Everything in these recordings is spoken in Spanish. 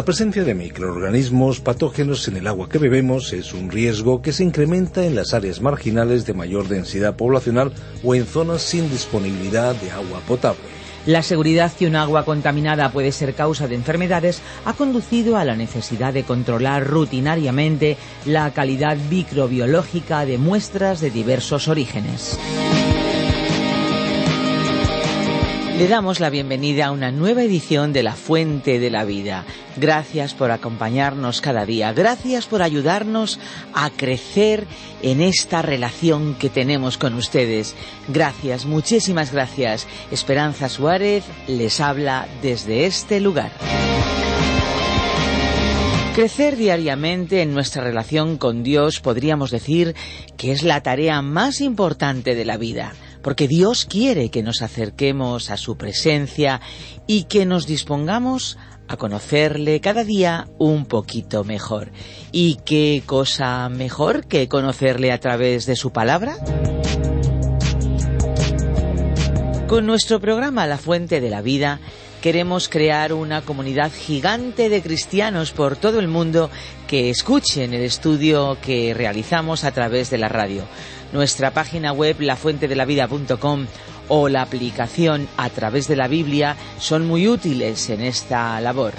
La presencia de microorganismos patógenos en el agua que bebemos es un riesgo que se incrementa en las áreas marginales de mayor densidad poblacional o en zonas sin disponibilidad de agua potable. La seguridad que un agua contaminada puede ser causa de enfermedades ha conducido a la necesidad de controlar rutinariamente la calidad microbiológica de muestras de diversos orígenes. Le damos la bienvenida a una nueva edición de La Fuente de la Vida. Gracias por acompañarnos cada día. Gracias por ayudarnos a crecer en esta relación que tenemos con ustedes. Gracias, muchísimas gracias. Esperanza Suárez les habla desde este lugar. Crecer diariamente en nuestra relación con Dios podríamos decir que es la tarea más importante de la vida porque Dios quiere que nos acerquemos a su presencia y que nos dispongamos a conocerle cada día un poquito mejor. ¿Y qué cosa mejor que conocerle a través de su palabra? Con nuestro programa La Fuente de la Vida queremos crear una comunidad gigante de cristianos por todo el mundo que escuchen el estudio que realizamos a través de la radio. Nuestra página web lafuentedelavida.com o la aplicación a través de la Biblia son muy útiles en esta labor.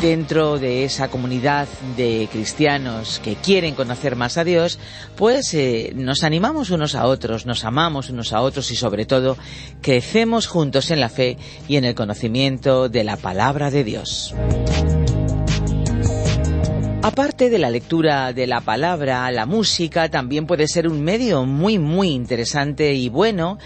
dentro de esa comunidad de cristianos que quieren conocer más a Dios, pues eh, nos animamos unos a otros, nos amamos unos a otros y sobre todo crecemos juntos en la fe y en el conocimiento de la palabra de Dios. Aparte de la lectura de la palabra, la música también puede ser un medio muy muy interesante y bueno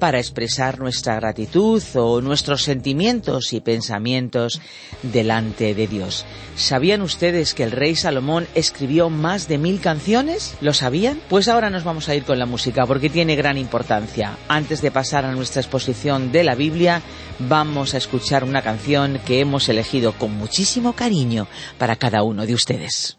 para expresar nuestra gratitud o nuestros sentimientos y pensamientos delante de Dios. ¿Sabían ustedes que el rey Salomón escribió más de mil canciones? ¿Lo sabían? Pues ahora nos vamos a ir con la música porque tiene gran importancia. Antes de pasar a nuestra exposición de la Biblia, vamos a escuchar una canción que hemos elegido con muchísimo cariño para cada uno de ustedes.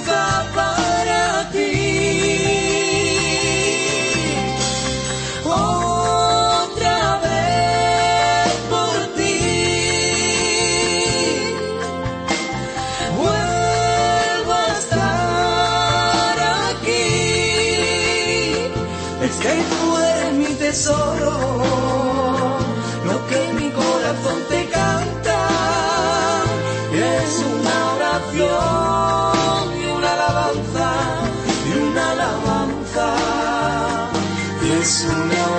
Es una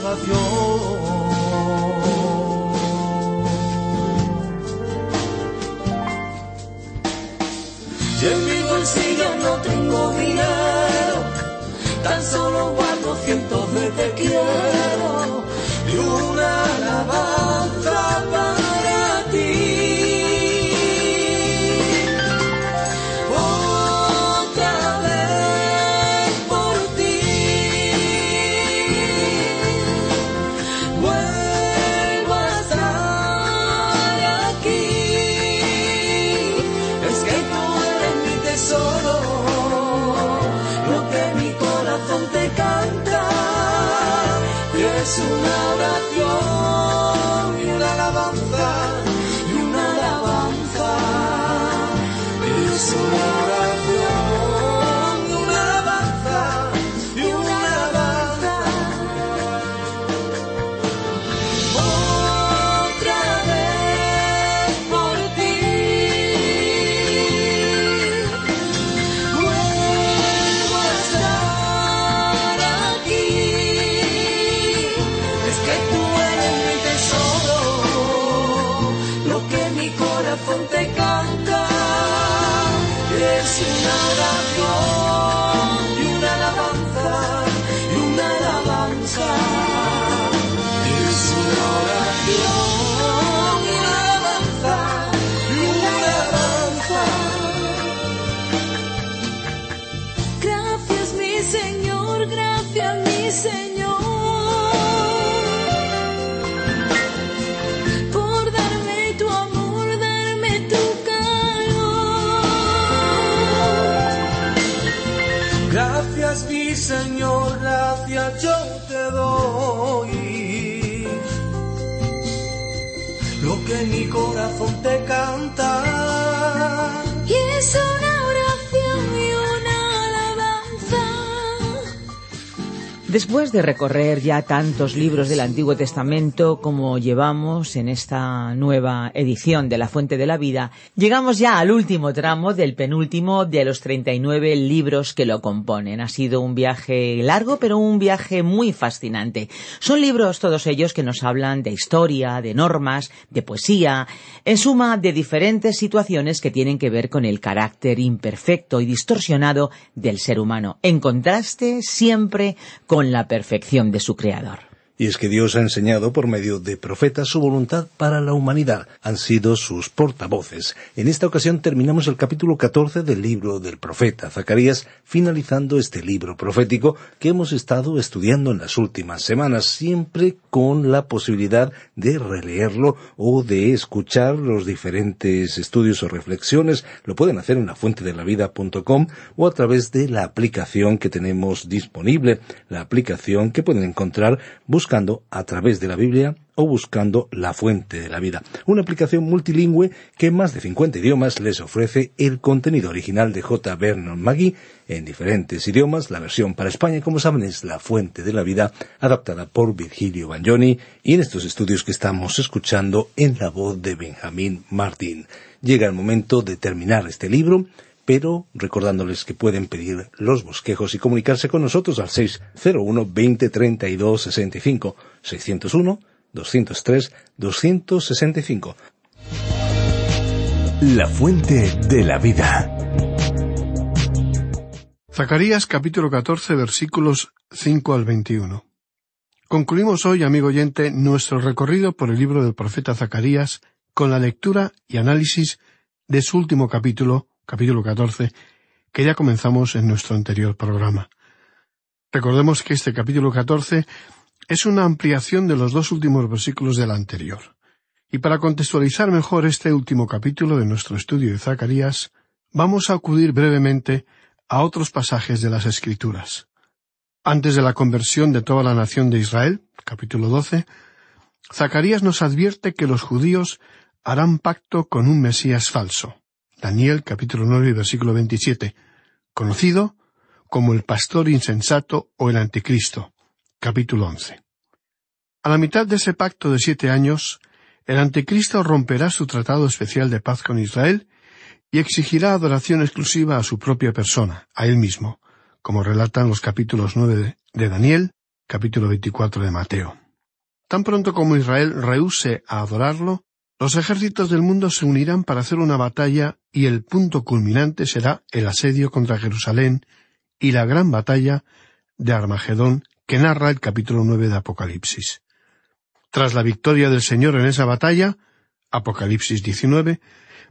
salvación. En mi bolsillo no tengo dinero, tan solo guardo cientos de te quiero y una alabanza y es Gracias mi Señor, gracias yo te doy. Lo que mi corazón te canta. Después de recorrer ya tantos libros del Antiguo Testamento como llevamos en esta nueva edición de La Fuente de la Vida, llegamos ya al último tramo del penúltimo de los 39 libros que lo componen. Ha sido un viaje largo, pero un viaje muy fascinante. Son libros todos ellos que nos hablan de historia, de normas, de poesía, en suma de diferentes situaciones que tienen que ver con el carácter imperfecto y distorsionado del ser humano, en contraste siempre con la perfección de su creador. Y es que Dios ha enseñado por medio de profetas su voluntad para la humanidad. Han sido sus portavoces. En esta ocasión terminamos el capítulo 14 del libro del profeta Zacarías, finalizando este libro profético que hemos estado estudiando en las últimas semanas, siempre con la posibilidad de releerlo o de escuchar los diferentes estudios o reflexiones. Lo pueden hacer en la o a través de la aplicación que tenemos disponible, la aplicación que pueden encontrar a través de la Biblia o buscando la fuente de la vida. Una aplicación multilingüe que en más de 50 idiomas les ofrece el contenido original de J. Vernon McGee en diferentes idiomas. La versión para España, como saben, es la fuente de la vida adaptada por Virgilio Bagnoni y en estos estudios que estamos escuchando en la voz de Benjamín Martín. Llega el momento de terminar este libro pero recordándoles que pueden pedir los bosquejos y comunicarse con nosotros al 601 20 32 65 601 203 265. La fuente de la vida. Zacarías capítulo 14 versículos 5 al 21. Concluimos hoy, amigo oyente, nuestro recorrido por el libro del profeta Zacarías con la lectura y análisis de su último capítulo, capítulo 14, que ya comenzamos en nuestro anterior programa. Recordemos que este capítulo 14 es una ampliación de los dos últimos versículos del anterior. Y para contextualizar mejor este último capítulo de nuestro estudio de Zacarías, vamos a acudir brevemente a otros pasajes de las Escrituras. Antes de la conversión de toda la nación de Israel, capítulo 12, Zacarías nos advierte que los judíos harán pacto con un Mesías falso. Daniel capítulo 9 versículo 27, conocido como el pastor insensato o el anticristo. Capítulo 11. A la mitad de ese pacto de siete años, el anticristo romperá su tratado especial de paz con Israel y exigirá adoración exclusiva a su propia persona, a él mismo, como relatan los capítulos nueve de Daniel, capítulo veinticuatro de Mateo. Tan pronto como Israel rehúse a adorarlo, los ejércitos del mundo se unirán para hacer una batalla y el punto culminante será el asedio contra Jerusalén y la gran batalla de Armagedón que narra el capítulo nueve de Apocalipsis. Tras la victoria del Señor en esa batalla, Apocalipsis 19,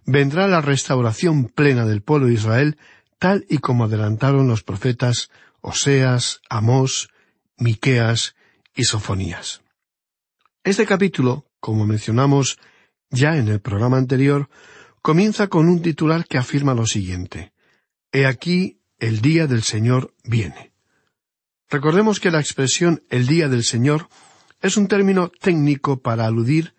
vendrá la restauración plena del pueblo de Israel, tal y como adelantaron los profetas Oseas, Amós, Miqueas y Sofonías. Este capítulo, como mencionamos ya en el programa anterior, comienza con un titular que afirma lo siguiente He aquí el día del Señor viene. Recordemos que la expresión el día del Señor es un término técnico para aludir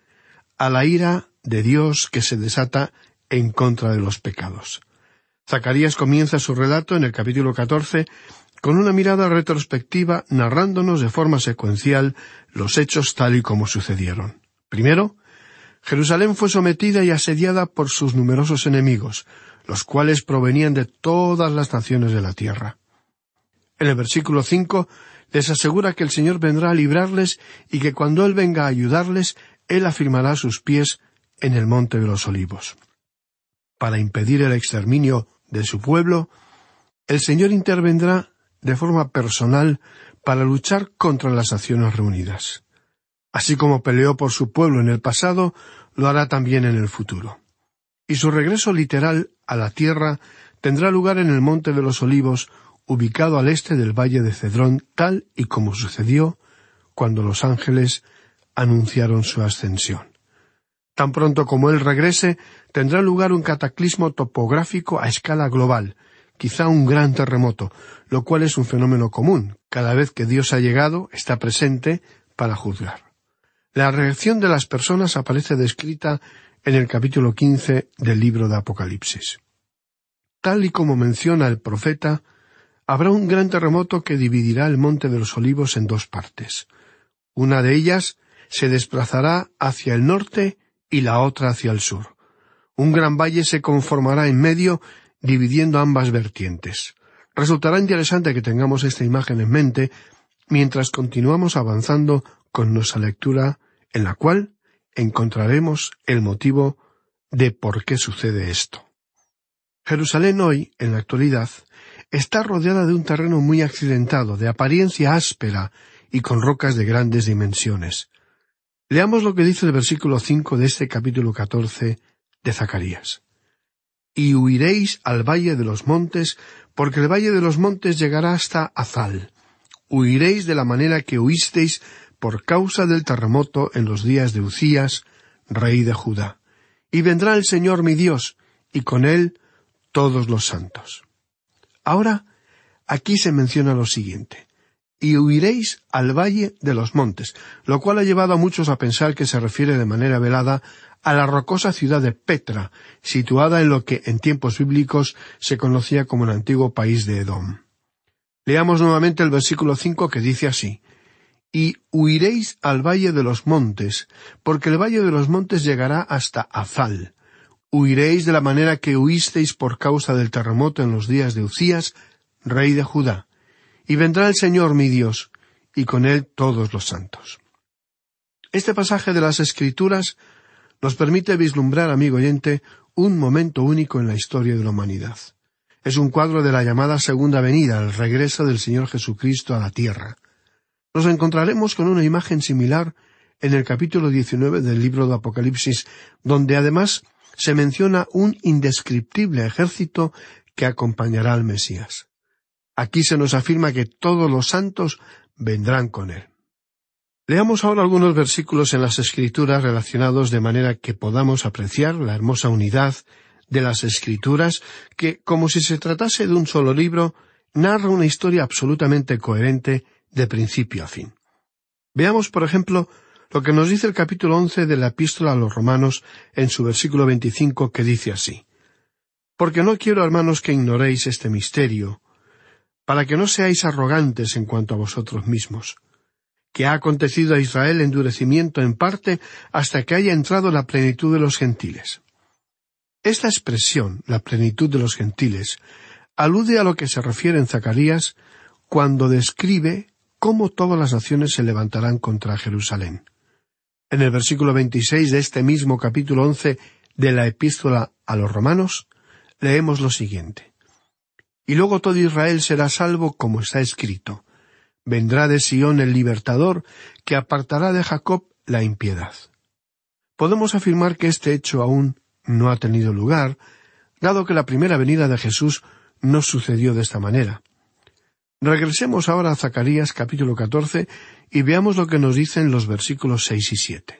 a la ira de Dios que se desata en contra de los pecados. Zacarías comienza su relato en el capítulo catorce con una mirada retrospectiva narrándonos de forma secuencial los hechos tal y como sucedieron. Primero, Jerusalén fue sometida y asediada por sus numerosos enemigos, los cuales provenían de todas las naciones de la tierra. En el versículo cinco les asegura que el Señor vendrá a librarles y que cuando Él venga a ayudarles, Él afirmará sus pies en el monte de los olivos. Para impedir el exterminio de su pueblo, el Señor intervendrá de forma personal para luchar contra las acciones reunidas. Así como peleó por su pueblo en el pasado, lo hará también en el futuro. Y su regreso literal a la tierra tendrá lugar en el Monte de los Olivos, ubicado al este del valle de Cedrón, tal y como sucedió cuando los ángeles anunciaron su ascensión. Tan pronto como él regrese, tendrá lugar un cataclismo topográfico a escala global, quizá un gran terremoto, lo cual es un fenómeno común. Cada vez que Dios ha llegado, está presente para juzgar. La reacción de las personas aparece descrita en el capítulo quince del libro de Apocalipsis. Tal y como menciona el profeta, habrá un gran terremoto que dividirá el monte de los olivos en dos partes. Una de ellas se desplazará hacia el norte y la otra hacia el sur. Un gran valle se conformará en medio, dividiendo ambas vertientes. Resultará interesante que tengamos esta imagen en mente mientras continuamos avanzando con nuestra lectura, en la cual encontraremos el motivo de por qué sucede esto. Jerusalén hoy, en la actualidad, está rodeada de un terreno muy accidentado, de apariencia áspera y con rocas de grandes dimensiones. Leamos lo que dice el versículo cinco de este capítulo catorce de Zacarías. Y huiréis al valle de los montes, porque el valle de los montes llegará hasta Azal. Huiréis de la manera que huisteis por causa del terremoto en los días de Ucías, rey de Judá. Y vendrá el Señor mi Dios, y con él todos los santos. Ahora, aquí se menciona lo siguiente y huiréis al valle de los montes, lo cual ha llevado a muchos a pensar que se refiere de manera velada a la rocosa ciudad de Petra, situada en lo que en tiempos bíblicos se conocía como el antiguo país de Edom. Leamos nuevamente el versículo cinco que dice así Y huiréis al valle de los montes, porque el valle de los montes llegará hasta Azal. Huiréis de la manera que huisteis por causa del terremoto en los días de Ucías, rey de Judá y vendrá el Señor mi Dios, y con él todos los santos. Este pasaje de las Escrituras nos permite vislumbrar, amigo oyente, un momento único en la historia de la humanidad. Es un cuadro de la llamada Segunda Venida, el regreso del Señor Jesucristo a la tierra. Nos encontraremos con una imagen similar en el capítulo 19 del libro de Apocalipsis, donde además se menciona un indescriptible ejército que acompañará al Mesías. Aquí se nos afirma que todos los santos vendrán con él. Leamos ahora algunos versículos en las Escrituras relacionados de manera que podamos apreciar la hermosa unidad de las Escrituras que, como si se tratase de un solo libro, narra una historia absolutamente coherente de principio a fin. Veamos, por ejemplo, lo que nos dice el capítulo once de la epístola a los romanos en su versículo veinticinco que dice así Porque no quiero, hermanos, que ignoréis este misterio, para que no seáis arrogantes en cuanto a vosotros mismos, que ha acontecido a Israel endurecimiento en parte hasta que haya entrado la plenitud de los gentiles. Esta expresión, la plenitud de los gentiles, alude a lo que se refiere en Zacarías cuando describe cómo todas las naciones se levantarán contra Jerusalén. En el versículo 26 de este mismo capítulo once de la epístola a los romanos, leemos lo siguiente. Y luego todo Israel será salvo como está escrito. Vendrá de Sión el libertador, que apartará de Jacob la impiedad. Podemos afirmar que este hecho aún no ha tenido lugar, dado que la primera venida de Jesús no sucedió de esta manera. Regresemos ahora a Zacarías capítulo catorce y veamos lo que nos dicen los versículos seis y siete.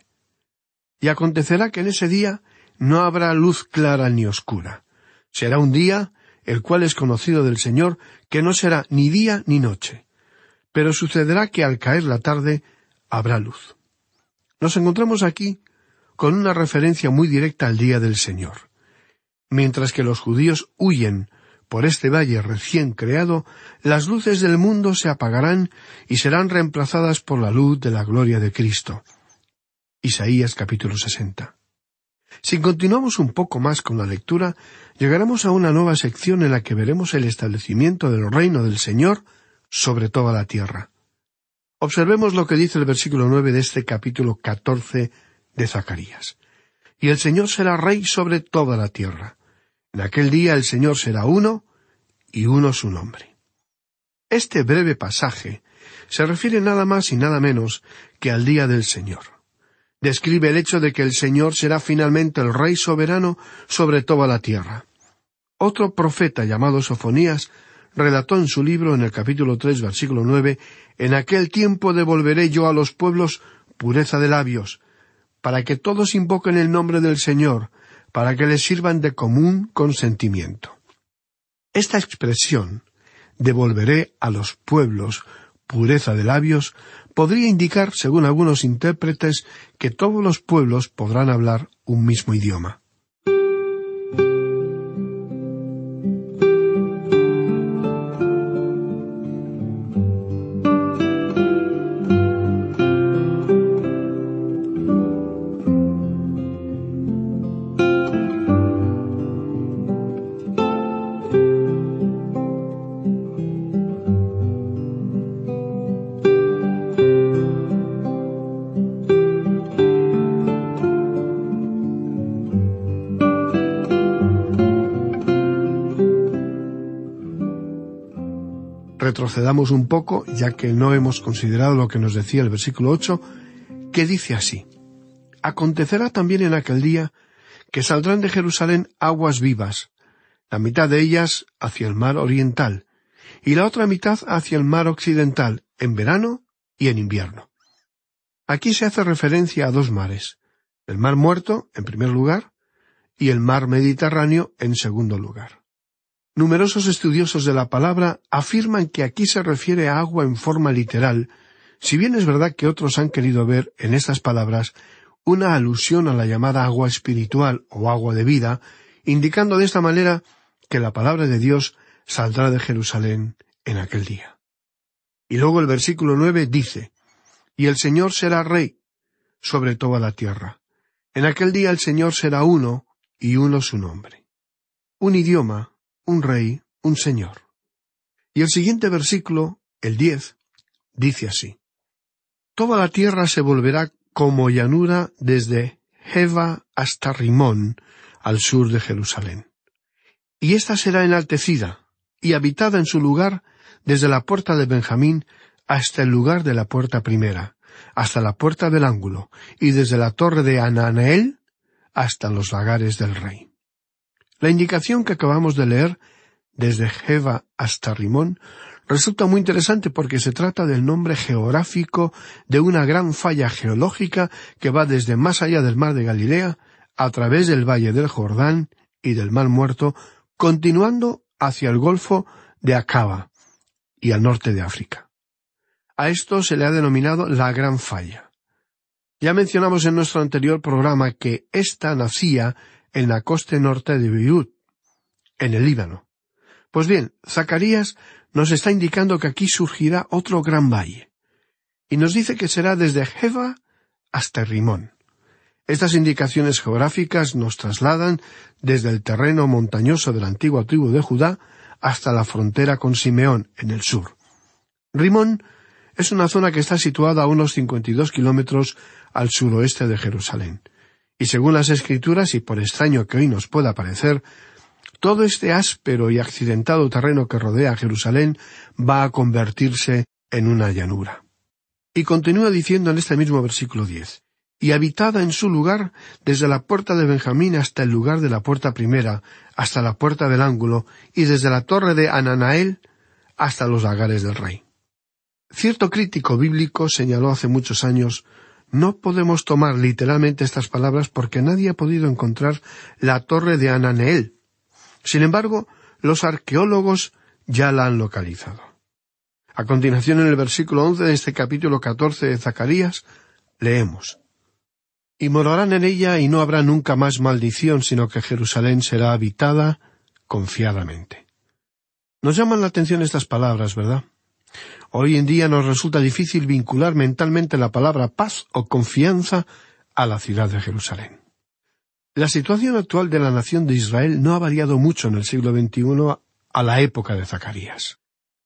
Y acontecerá que en ese día no habrá luz clara ni oscura. Será un día el cual es conocido del Señor, que no será ni día ni noche. Pero sucederá que al caer la tarde habrá luz. Nos encontramos aquí con una referencia muy directa al día del Señor. Mientras que los judíos huyen por este valle recién creado, las luces del mundo se apagarán y serán reemplazadas por la luz de la gloria de Cristo. Isaías capítulo 60. Si continuamos un poco más con la lectura, llegaremos a una nueva sección en la que veremos el establecimiento del reino del Señor sobre toda la tierra. Observemos lo que dice el versículo nueve de este capítulo catorce de Zacarías. Y el Señor será rey sobre toda la tierra. En aquel día el Señor será uno, y uno su nombre. Este breve pasaje se refiere nada más y nada menos que al día del Señor describe el hecho de que el Señor será finalmente el Rey soberano sobre toda la tierra. Otro profeta llamado Sofonías relató en su libro en el capítulo tres versículo nueve En aquel tiempo devolveré yo a los pueblos pureza de labios, para que todos invoquen el nombre del Señor, para que les sirvan de común consentimiento. Esta expresión devolveré a los pueblos pureza de labios podría indicar, según algunos intérpretes, que todos los pueblos podrán hablar un mismo idioma. Retrocedamos un poco, ya que no hemos considerado lo que nos decía el versículo ocho, que dice así Acontecerá también en aquel día que saldrán de Jerusalén aguas vivas, la mitad de ellas hacia el mar oriental, y la otra mitad hacia el mar occidental, en verano y en invierno. Aquí se hace referencia a dos mares, el mar muerto, en primer lugar, y el mar Mediterráneo, en segundo lugar. Numerosos estudiosos de la palabra afirman que aquí se refiere a agua en forma literal, si bien es verdad que otros han querido ver en estas palabras una alusión a la llamada agua espiritual o agua de vida, indicando de esta manera que la palabra de Dios saldrá de Jerusalén en aquel día. Y luego el versículo nueve dice, Y el Señor será rey sobre toda la tierra. En aquel día el Señor será uno y uno su nombre. Un idioma, un rey, un señor. Y el siguiente versículo, el diez, dice así. Toda la tierra se volverá como llanura desde Jeva hasta Rimón, al sur de Jerusalén. Y ésta será enaltecida y habitada en su lugar desde la puerta de Benjamín hasta el lugar de la puerta primera, hasta la puerta del ángulo, y desde la torre de Ananael hasta los lagares del rey. La indicación que acabamos de leer, desde Jeva hasta Rimón, resulta muy interesante porque se trata del nombre geográfico de una gran falla geológica que va desde más allá del mar de Galilea, a través del valle del Jordán y del mar muerto, continuando hacia el golfo de Acaba y al norte de África. A esto se le ha denominado la Gran Falla. Ya mencionamos en nuestro anterior programa que ésta nacía en la costa norte de Beirut, en el Líbano. Pues bien, Zacarías nos está indicando que aquí surgirá otro gran valle, y nos dice que será desde Jeva hasta Rimón. Estas indicaciones geográficas nos trasladan desde el terreno montañoso de la antigua tribu de Judá hasta la frontera con Simeón, en el sur. Rimón es una zona que está situada a unos 52 kilómetros al suroeste de Jerusalén. Y según las escrituras, y por extraño que hoy nos pueda parecer, todo este áspero y accidentado terreno que rodea Jerusalén va a convertirse en una llanura. Y continúa diciendo en este mismo versículo diez y habitada en su lugar desde la puerta de Benjamín hasta el lugar de la puerta primera, hasta la puerta del ángulo, y desde la torre de Ananael hasta los lagares del rey. Cierto crítico bíblico señaló hace muchos años no podemos tomar literalmente estas palabras porque nadie ha podido encontrar la torre de Ananael. Sin embargo, los arqueólogos ya la han localizado. A continuación, en el versículo once de este capítulo catorce de Zacarías, leemos y morarán en ella y no habrá nunca más maldición, sino que Jerusalén será habitada confiadamente. Nos llaman la atención estas palabras, ¿verdad? Hoy en día nos resulta difícil vincular mentalmente la palabra paz o confianza a la ciudad de Jerusalén. La situación actual de la nación de Israel no ha variado mucho en el siglo XXI a la época de Zacarías.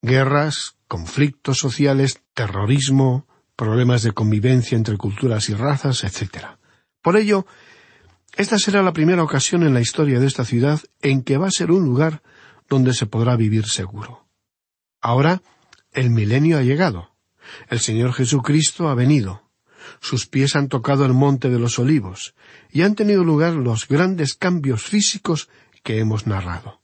Guerras, conflictos sociales, terrorismo, problemas de convivencia entre culturas y razas, etc. Por ello, esta será la primera ocasión en la historia de esta ciudad en que va a ser un lugar donde se podrá vivir seguro. Ahora, el milenio ha llegado. El Señor Jesucristo ha venido. Sus pies han tocado el monte de los olivos, y han tenido lugar los grandes cambios físicos que hemos narrado.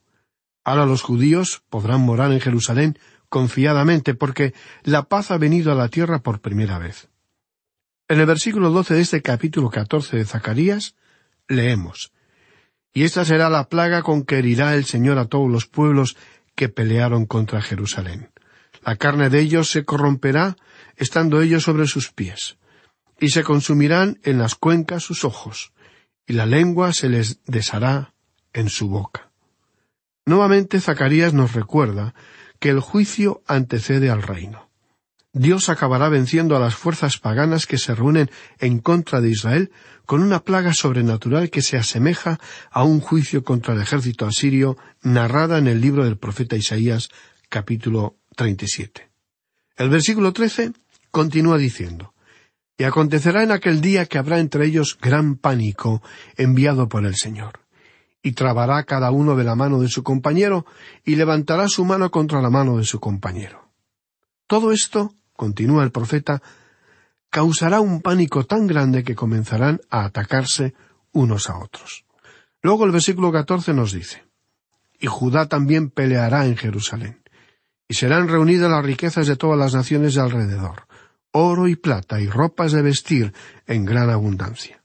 Ahora los judíos podrán morar en Jerusalén confiadamente porque la paz ha venido a la tierra por primera vez. En el versículo doce de este capítulo catorce de Zacarías leemos Y esta será la plaga con que herirá el Señor a todos los pueblos que pelearon contra Jerusalén. La carne de ellos se corromperá, estando ellos sobre sus pies, y se consumirán en las cuencas sus ojos, y la lengua se les deshará en su boca. Nuevamente Zacarías nos recuerda que el juicio antecede al reino. Dios acabará venciendo a las fuerzas paganas que se reúnen en contra de Israel con una plaga sobrenatural que se asemeja a un juicio contra el ejército asirio narrada en el libro del profeta Isaías capítulo 37. El versículo 13 continúa diciendo, Y acontecerá en aquel día que habrá entre ellos gran pánico enviado por el Señor, y trabará cada uno de la mano de su compañero, y levantará su mano contra la mano de su compañero. Todo esto continúa el profeta, causará un pánico tan grande que comenzarán a atacarse unos a otros. Luego el versículo catorce nos dice, Y Judá también peleará en Jerusalén, y serán reunidas las riquezas de todas las naciones de alrededor, oro y plata y ropas de vestir en gran abundancia.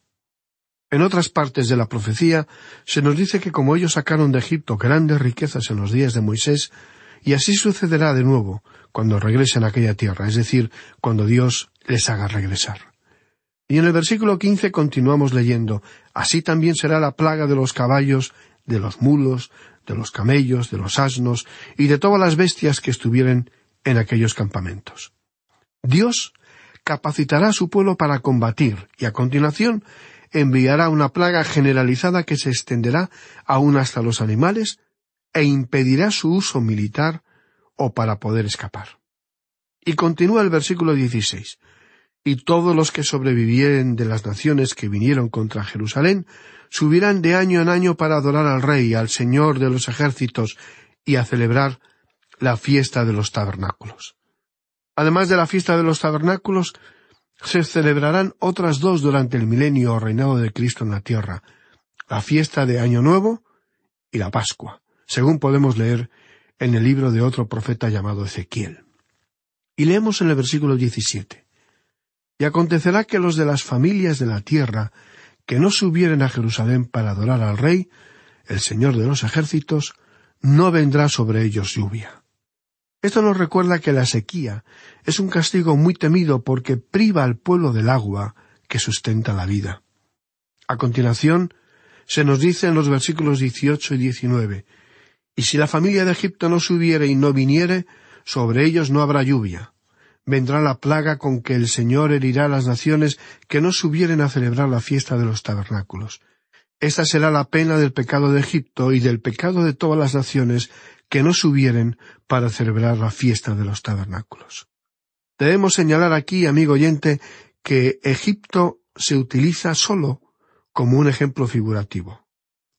En otras partes de la profecía se nos dice que como ellos sacaron de Egipto grandes riquezas en los días de Moisés, y así sucederá de nuevo cuando regresen a aquella tierra, es decir, cuando Dios les haga regresar. Y en el versículo quince continuamos leyendo Así también será la plaga de los caballos, de los mulos, de los camellos, de los asnos y de todas las bestias que estuvieren en aquellos campamentos. Dios capacitará a su pueblo para combatir y a continuación enviará una plaga generalizada que se extenderá aún hasta los animales e impedirá su uso militar o para poder escapar. Y continúa el versículo 16. Y todos los que sobrevivieren de las naciones que vinieron contra Jerusalén subirán de año en año para adorar al Rey, al Señor de los ejércitos, y a celebrar la fiesta de los tabernáculos. Además de la fiesta de los tabernáculos, se celebrarán otras dos durante el milenio o reinado de Cristo en la tierra, la fiesta de Año Nuevo y la Pascua, según podemos leer en el libro de otro profeta llamado Ezequiel. Y leemos en el versículo 17. Y acontecerá que los de las familias de la tierra que no subieren a Jerusalén para adorar al Rey, el Señor de los ejércitos, no vendrá sobre ellos lluvia. Esto nos recuerda que la sequía es un castigo muy temido porque priva al pueblo del agua que sustenta la vida. A continuación, se nos dice en los versículos 18 y 19, Y si la familia de Egipto no subiere y no viniere, sobre ellos no habrá lluvia. Vendrá la plaga con que el Señor herirá a las naciones que no subieren a celebrar la fiesta de los tabernáculos. Esta será la pena del pecado de Egipto y del pecado de todas las naciones que no subieren para celebrar la fiesta de los tabernáculos. Debemos señalar aquí, amigo oyente, que Egipto se utiliza solo como un ejemplo figurativo.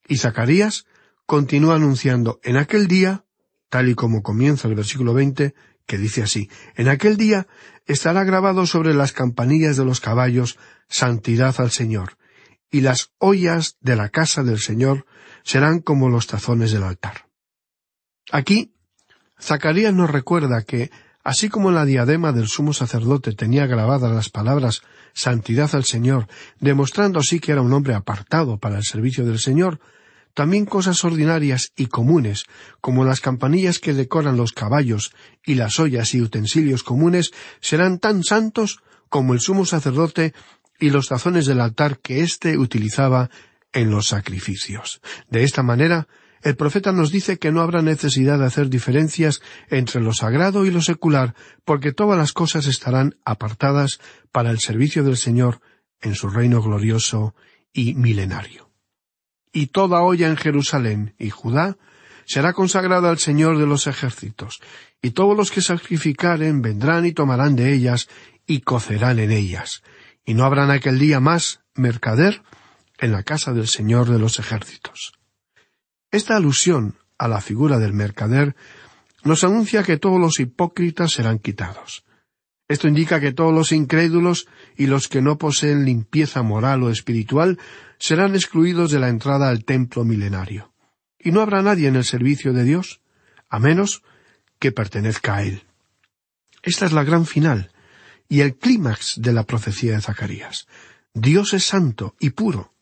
Y Zacarías continúa anunciando en aquel día, tal y como comienza el versículo veinte, que dice así En aquel día estará grabado sobre las campanillas de los caballos Santidad al Señor, y las ollas de la casa del Señor serán como los tazones del altar. Aquí, Zacarías nos recuerda que, así como la diadema del sumo sacerdote tenía grabadas las palabras Santidad al Señor, demostrando así que era un hombre apartado para el servicio del Señor, también cosas ordinarias y comunes, como las campanillas que decoran los caballos y las ollas y utensilios comunes, serán tan santos como el sumo sacerdote y los tazones del altar que éste utilizaba en los sacrificios. De esta manera, el profeta nos dice que no habrá necesidad de hacer diferencias entre lo sagrado y lo secular, porque todas las cosas estarán apartadas para el servicio del Señor en su reino glorioso y milenario. Y toda olla en Jerusalén y Judá será consagrada al Señor de los ejércitos, y todos los que sacrificaren vendrán y tomarán de ellas y cocerán en ellas, y no habrá en aquel día más mercader en la casa del Señor de los ejércitos. Esta alusión a la figura del mercader nos anuncia que todos los hipócritas serán quitados. Esto indica que todos los incrédulos y los que no poseen limpieza moral o espiritual serán excluidos de la entrada al templo milenario. Y no habrá nadie en el servicio de Dios, a menos que pertenezca a Él. Esta es la gran final y el clímax de la profecía de Zacarías. Dios es santo y puro,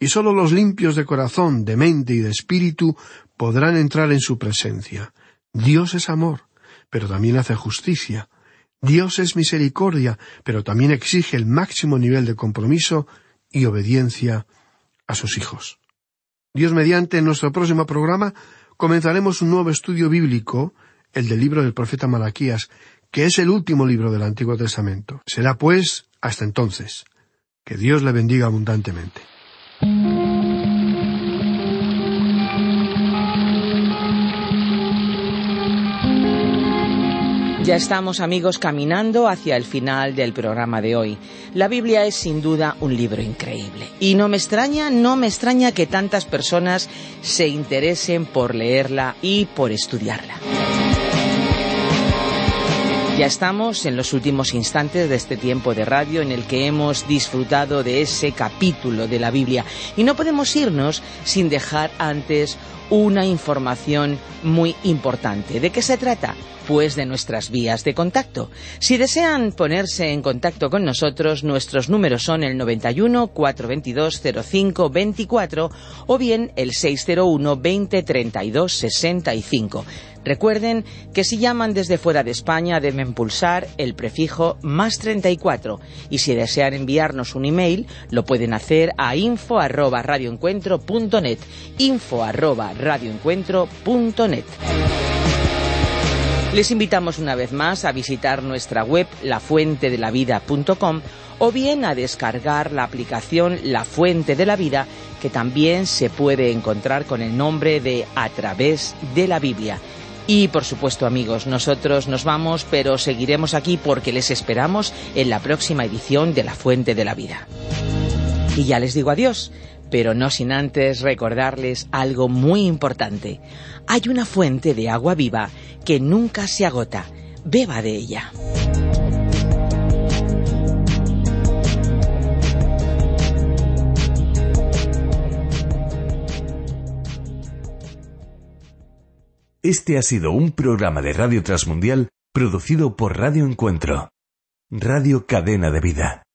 y sólo los limpios de corazón, de mente y de espíritu podrán entrar en su presencia. Dios es amor, pero también hace justicia. Dios es misericordia, pero también exige el máximo nivel de compromiso y obediencia a sus hijos. Dios mediante en nuestro próximo programa comenzaremos un nuevo estudio bíblico, el del libro del profeta Malaquías, que es el último libro del Antiguo Testamento. Será pues hasta entonces. Que Dios le bendiga abundantemente. Ya estamos amigos caminando hacia el final del programa de hoy. La Biblia es sin duda un libro increíble. Y no me extraña, no me extraña que tantas personas se interesen por leerla y por estudiarla. Ya estamos en los últimos instantes de este tiempo de radio en el que hemos disfrutado de ese capítulo de la Biblia y no podemos irnos sin dejar antes una información muy importante. ¿De qué se trata? Pues de nuestras vías de contacto. Si desean ponerse en contacto con nosotros, nuestros números son el 91 422 05 24 o bien el 601 20 32 65. Recuerden que si llaman desde fuera de España deben pulsar el prefijo más 34 y si desean enviarnos un email lo pueden hacer a info arroba radioencuentro.net info arroba radioencuentro.net les invitamos una vez más a visitar nuestra web lafuentedelavida.com o bien a descargar la aplicación La Fuente de la Vida que también se puede encontrar con el nombre de A través de la Biblia. Y por supuesto amigos, nosotros nos vamos, pero seguiremos aquí porque les esperamos en la próxima edición de La Fuente de la Vida. Y ya les digo adiós, pero no sin antes recordarles algo muy importante. Hay una fuente de agua viva que nunca se agota. Beba de ella. Este ha sido un programa de Radio Transmundial producido por Radio Encuentro, Radio Cadena de Vida.